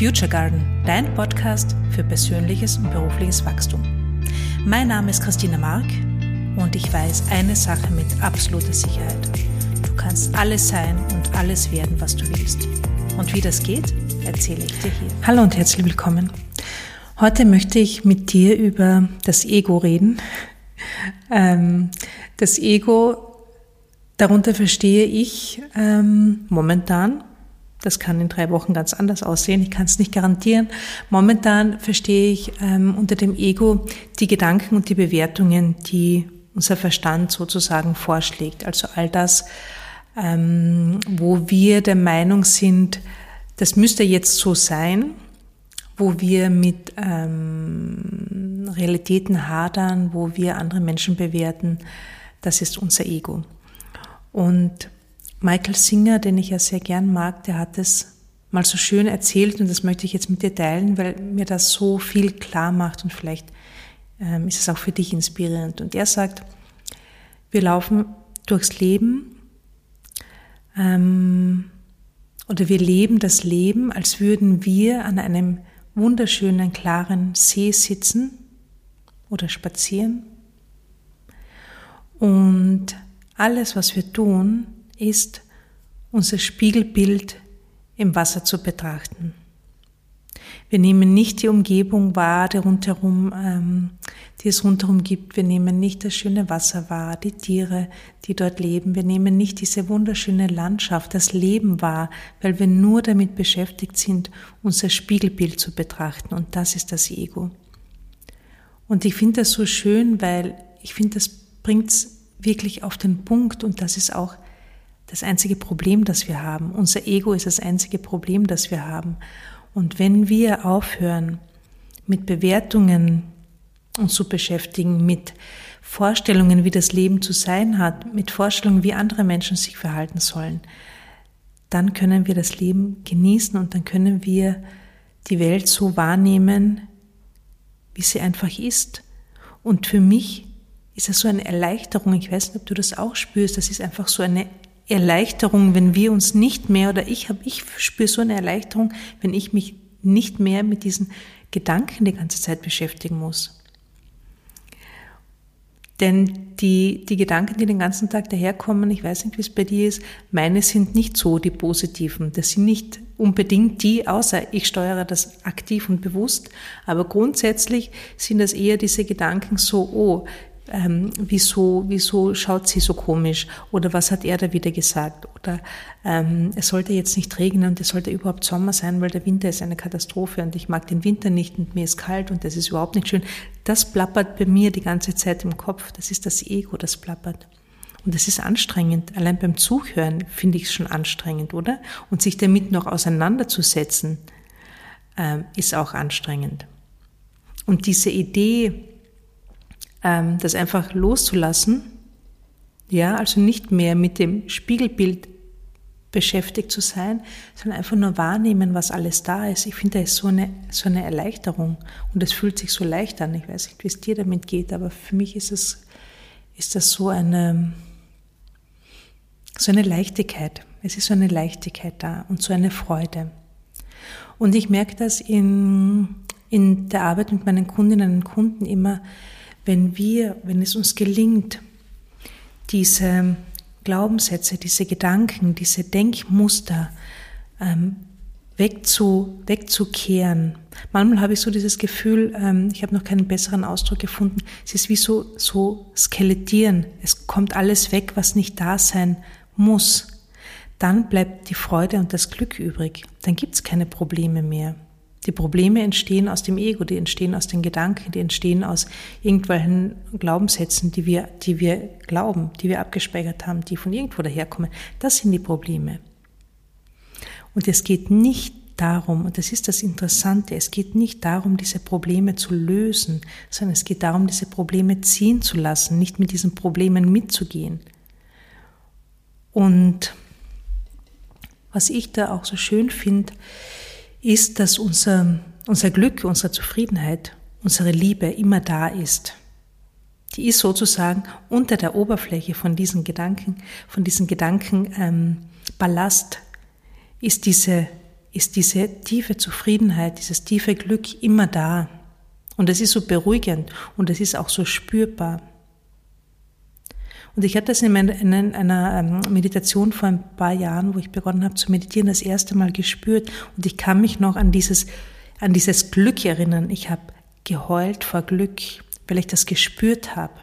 Future Garden, dein Podcast für persönliches und berufliches Wachstum. Mein Name ist Christina Mark und ich weiß eine Sache mit absoluter Sicherheit. Du kannst alles sein und alles werden, was du willst. Und wie das geht, erzähle ich dir hier. Hallo und herzlich willkommen. Heute möchte ich mit dir über das Ego reden. Ähm, das Ego, darunter verstehe ich ähm, momentan das kann in drei Wochen ganz anders aussehen. Ich kann es nicht garantieren. Momentan verstehe ich ähm, unter dem Ego die Gedanken und die Bewertungen, die unser Verstand sozusagen vorschlägt. Also all das, ähm, wo wir der Meinung sind, das müsste jetzt so sein, wo wir mit ähm, Realitäten hadern, wo wir andere Menschen bewerten, das ist unser Ego. Und Michael Singer, den ich ja sehr gern mag, der hat es mal so schön erzählt und das möchte ich jetzt mit dir teilen, weil mir das so viel klar macht und vielleicht ähm, ist es auch für dich inspirierend. Und er sagt, wir laufen durchs Leben ähm, oder wir leben das Leben, als würden wir an einem wunderschönen, klaren See sitzen oder spazieren. Und alles, was wir tun, ist, unser Spiegelbild im Wasser zu betrachten. Wir nehmen nicht die Umgebung wahr, die, rundherum, ähm, die es rundherum gibt. Wir nehmen nicht das schöne Wasser wahr, die Tiere, die dort leben. Wir nehmen nicht diese wunderschöne Landschaft, das Leben wahr, weil wir nur damit beschäftigt sind, unser Spiegelbild zu betrachten. Und das ist das Ego. Und ich finde das so schön, weil ich finde, das bringt es wirklich auf den Punkt und das ist auch das einzige Problem, das wir haben. Unser Ego ist das einzige Problem, das wir haben. Und wenn wir aufhören, mit Bewertungen uns zu beschäftigen, mit Vorstellungen, wie das Leben zu sein hat, mit Vorstellungen, wie andere Menschen sich verhalten sollen, dann können wir das Leben genießen und dann können wir die Welt so wahrnehmen, wie sie einfach ist. Und für mich ist das so eine Erleichterung. Ich weiß nicht, ob du das auch spürst. Das ist einfach so eine Erleichterung, wenn wir uns nicht mehr, oder ich habe, ich spüre so eine Erleichterung, wenn ich mich nicht mehr mit diesen Gedanken die ganze Zeit beschäftigen muss. Denn die, die Gedanken, die den ganzen Tag daherkommen, ich weiß nicht, wie es bei dir ist, meine sind nicht so die positiven. Das sind nicht unbedingt die, außer ich steuere das aktiv und bewusst. Aber grundsätzlich sind das eher diese Gedanken so, oh, ähm, wieso, wieso schaut sie so komisch oder was hat er da wieder gesagt oder ähm, es sollte jetzt nicht regnen und es sollte überhaupt Sommer sein, weil der Winter ist eine Katastrophe und ich mag den Winter nicht und mir ist kalt und das ist überhaupt nicht schön. Das plappert bei mir die ganze Zeit im Kopf. Das ist das Ego, das plappert. Und das ist anstrengend. Allein beim Zuhören finde ich es schon anstrengend, oder? Und sich damit noch auseinanderzusetzen, ähm, ist auch anstrengend. Und diese Idee, ähm, das einfach loszulassen, ja, also nicht mehr mit dem Spiegelbild beschäftigt zu sein, sondern einfach nur wahrnehmen, was alles da ist. Ich finde, da ist so eine, so eine Erleichterung und es fühlt sich so leicht an. Ich weiß nicht, wie es dir damit geht, aber für mich ist es, ist das so eine, so eine Leichtigkeit. Es ist so eine Leichtigkeit da und so eine Freude. Und ich merke das in, in der Arbeit mit meinen Kundinnen und Kunden immer, wenn wir, wenn es uns gelingt, diese Glaubenssätze, diese Gedanken, diese Denkmuster ähm, wegzu, wegzukehren. Manchmal habe ich so dieses Gefühl, ähm, ich habe noch keinen besseren Ausdruck gefunden, es ist wie so, so skelettieren. Es kommt alles weg, was nicht da sein muss. Dann bleibt die Freude und das Glück übrig. Dann gibt es keine Probleme mehr. Die Probleme entstehen aus dem Ego, die entstehen aus den Gedanken, die entstehen aus irgendwelchen Glaubenssätzen, die wir, die wir glauben, die wir abgespeichert haben, die von irgendwo daherkommen. Das sind die Probleme. Und es geht nicht darum, und das ist das Interessante, es geht nicht darum, diese Probleme zu lösen, sondern es geht darum, diese Probleme ziehen zu lassen, nicht mit diesen Problemen mitzugehen. Und was ich da auch so schön finde, ist, dass unser, unser Glück, unsere Zufriedenheit, unsere Liebe immer da ist. Die ist sozusagen unter der Oberfläche von diesen Gedanken, von diesen Gedanken ähm, Ballast, ist diese ist diese tiefe Zufriedenheit, dieses tiefe Glück immer da. Und es ist so beruhigend und es ist auch so spürbar. Und ich hatte das in, einer ähm, Meditation vor ein paar Jahren, wo ich begonnen habe zu meditieren, das erste Mal gespürt. Und ich kann mich noch an dieses, an dieses Glück erinnern. Ich habe geheult vor Glück, weil ich das gespürt habe.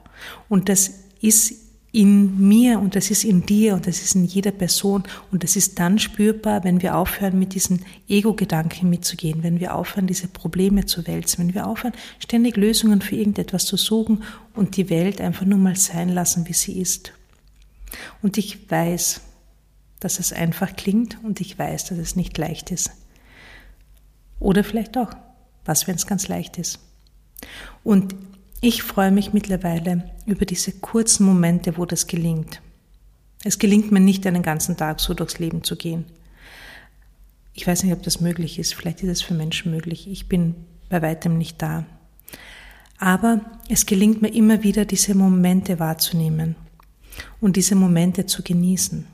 Und das ist in mir und das ist in dir und das ist in jeder Person und das ist dann spürbar, wenn wir aufhören, mit diesen Ego-Gedanken mitzugehen, wenn wir aufhören, diese Probleme zu wälzen, wenn wir aufhören, ständig Lösungen für irgendetwas zu suchen und die Welt einfach nur mal sein lassen, wie sie ist. Und ich weiß, dass es einfach klingt und ich weiß, dass es nicht leicht ist. Oder vielleicht auch, was, wenn es ganz leicht ist. Und ich freue mich mittlerweile über diese kurzen Momente, wo das gelingt. Es gelingt mir nicht, einen ganzen Tag so durchs Leben zu gehen. Ich weiß nicht, ob das möglich ist. Vielleicht ist es für Menschen möglich. Ich bin bei weitem nicht da. Aber es gelingt mir immer wieder, diese Momente wahrzunehmen und diese Momente zu genießen.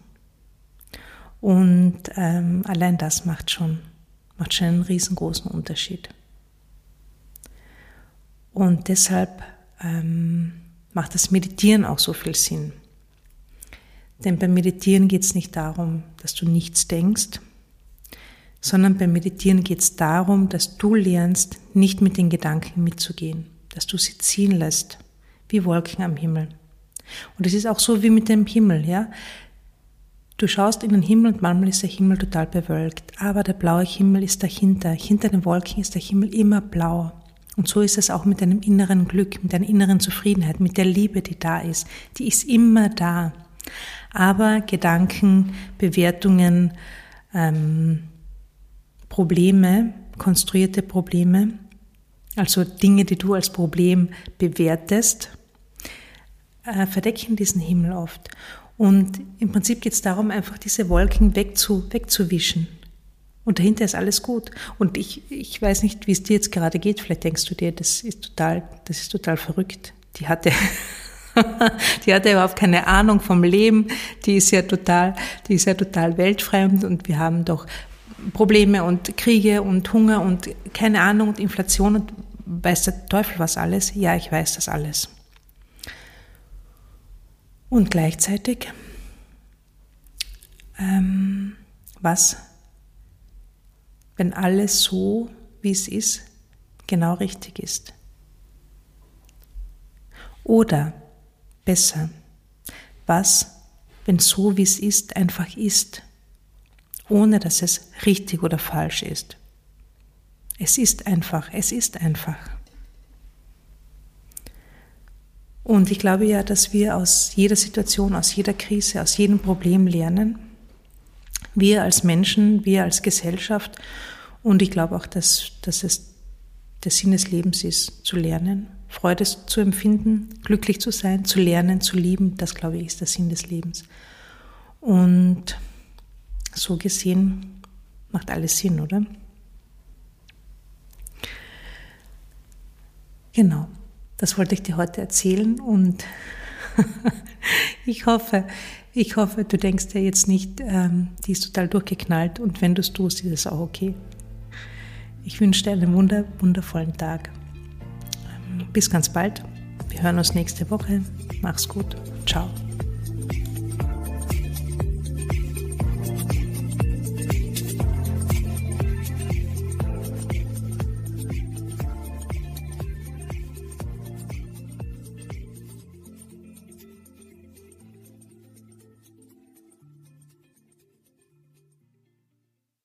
Und ähm, allein das macht schon, macht schon einen riesengroßen Unterschied. Und deshalb ähm, macht das Meditieren auch so viel Sinn. Denn beim Meditieren geht es nicht darum, dass du nichts denkst, sondern beim Meditieren geht es darum, dass du lernst, nicht mit den Gedanken mitzugehen, dass du sie ziehen lässt, wie Wolken am Himmel. Und es ist auch so wie mit dem Himmel, ja. Du schaust in den Himmel und manchmal ist der Himmel total bewölkt, aber der blaue Himmel ist dahinter. Hinter den Wolken ist der Himmel immer blau. Und so ist es auch mit deinem inneren Glück, mit deiner inneren Zufriedenheit, mit der Liebe, die da ist. Die ist immer da. Aber Gedanken, Bewertungen, ähm, Probleme, konstruierte Probleme, also Dinge, die du als Problem bewertest, äh, verdecken diesen Himmel oft. Und im Prinzip geht es darum, einfach diese Wolken wegzu, wegzuwischen, und dahinter ist alles gut. Und ich, ich weiß nicht, wie es dir jetzt gerade geht. Vielleicht denkst du dir, das ist total, das ist total verrückt. Die hatte, die hatte überhaupt keine Ahnung vom Leben. Die ist ja total, die ist ja total weltfremd und wir haben doch Probleme und Kriege und Hunger und keine Ahnung und Inflation und weiß der Teufel was alles. Ja, ich weiß das alles. Und gleichzeitig, ähm, was wenn alles so, wie es ist, genau richtig ist. Oder besser, was, wenn so, wie es ist, einfach ist, ohne dass es richtig oder falsch ist. Es ist einfach, es ist einfach. Und ich glaube ja, dass wir aus jeder Situation, aus jeder Krise, aus jedem Problem lernen wir als Menschen, wir als Gesellschaft. Und ich glaube auch, dass, dass es der Sinn des Lebens ist, zu lernen, Freude zu empfinden, glücklich zu sein, zu lernen, zu lieben. Das, glaube ich, ist der Sinn des Lebens. Und so gesehen macht alles Sinn, oder? Genau, das wollte ich dir heute erzählen und ich hoffe, ich hoffe, du denkst dir jetzt nicht, ähm, die ist total durchgeknallt und wenn du es tust, ist es auch okay. Ich wünsche dir einen wunder, wundervollen Tag. Ähm, bis ganz bald. Wir hören uns nächste Woche. Mach's gut. Ciao.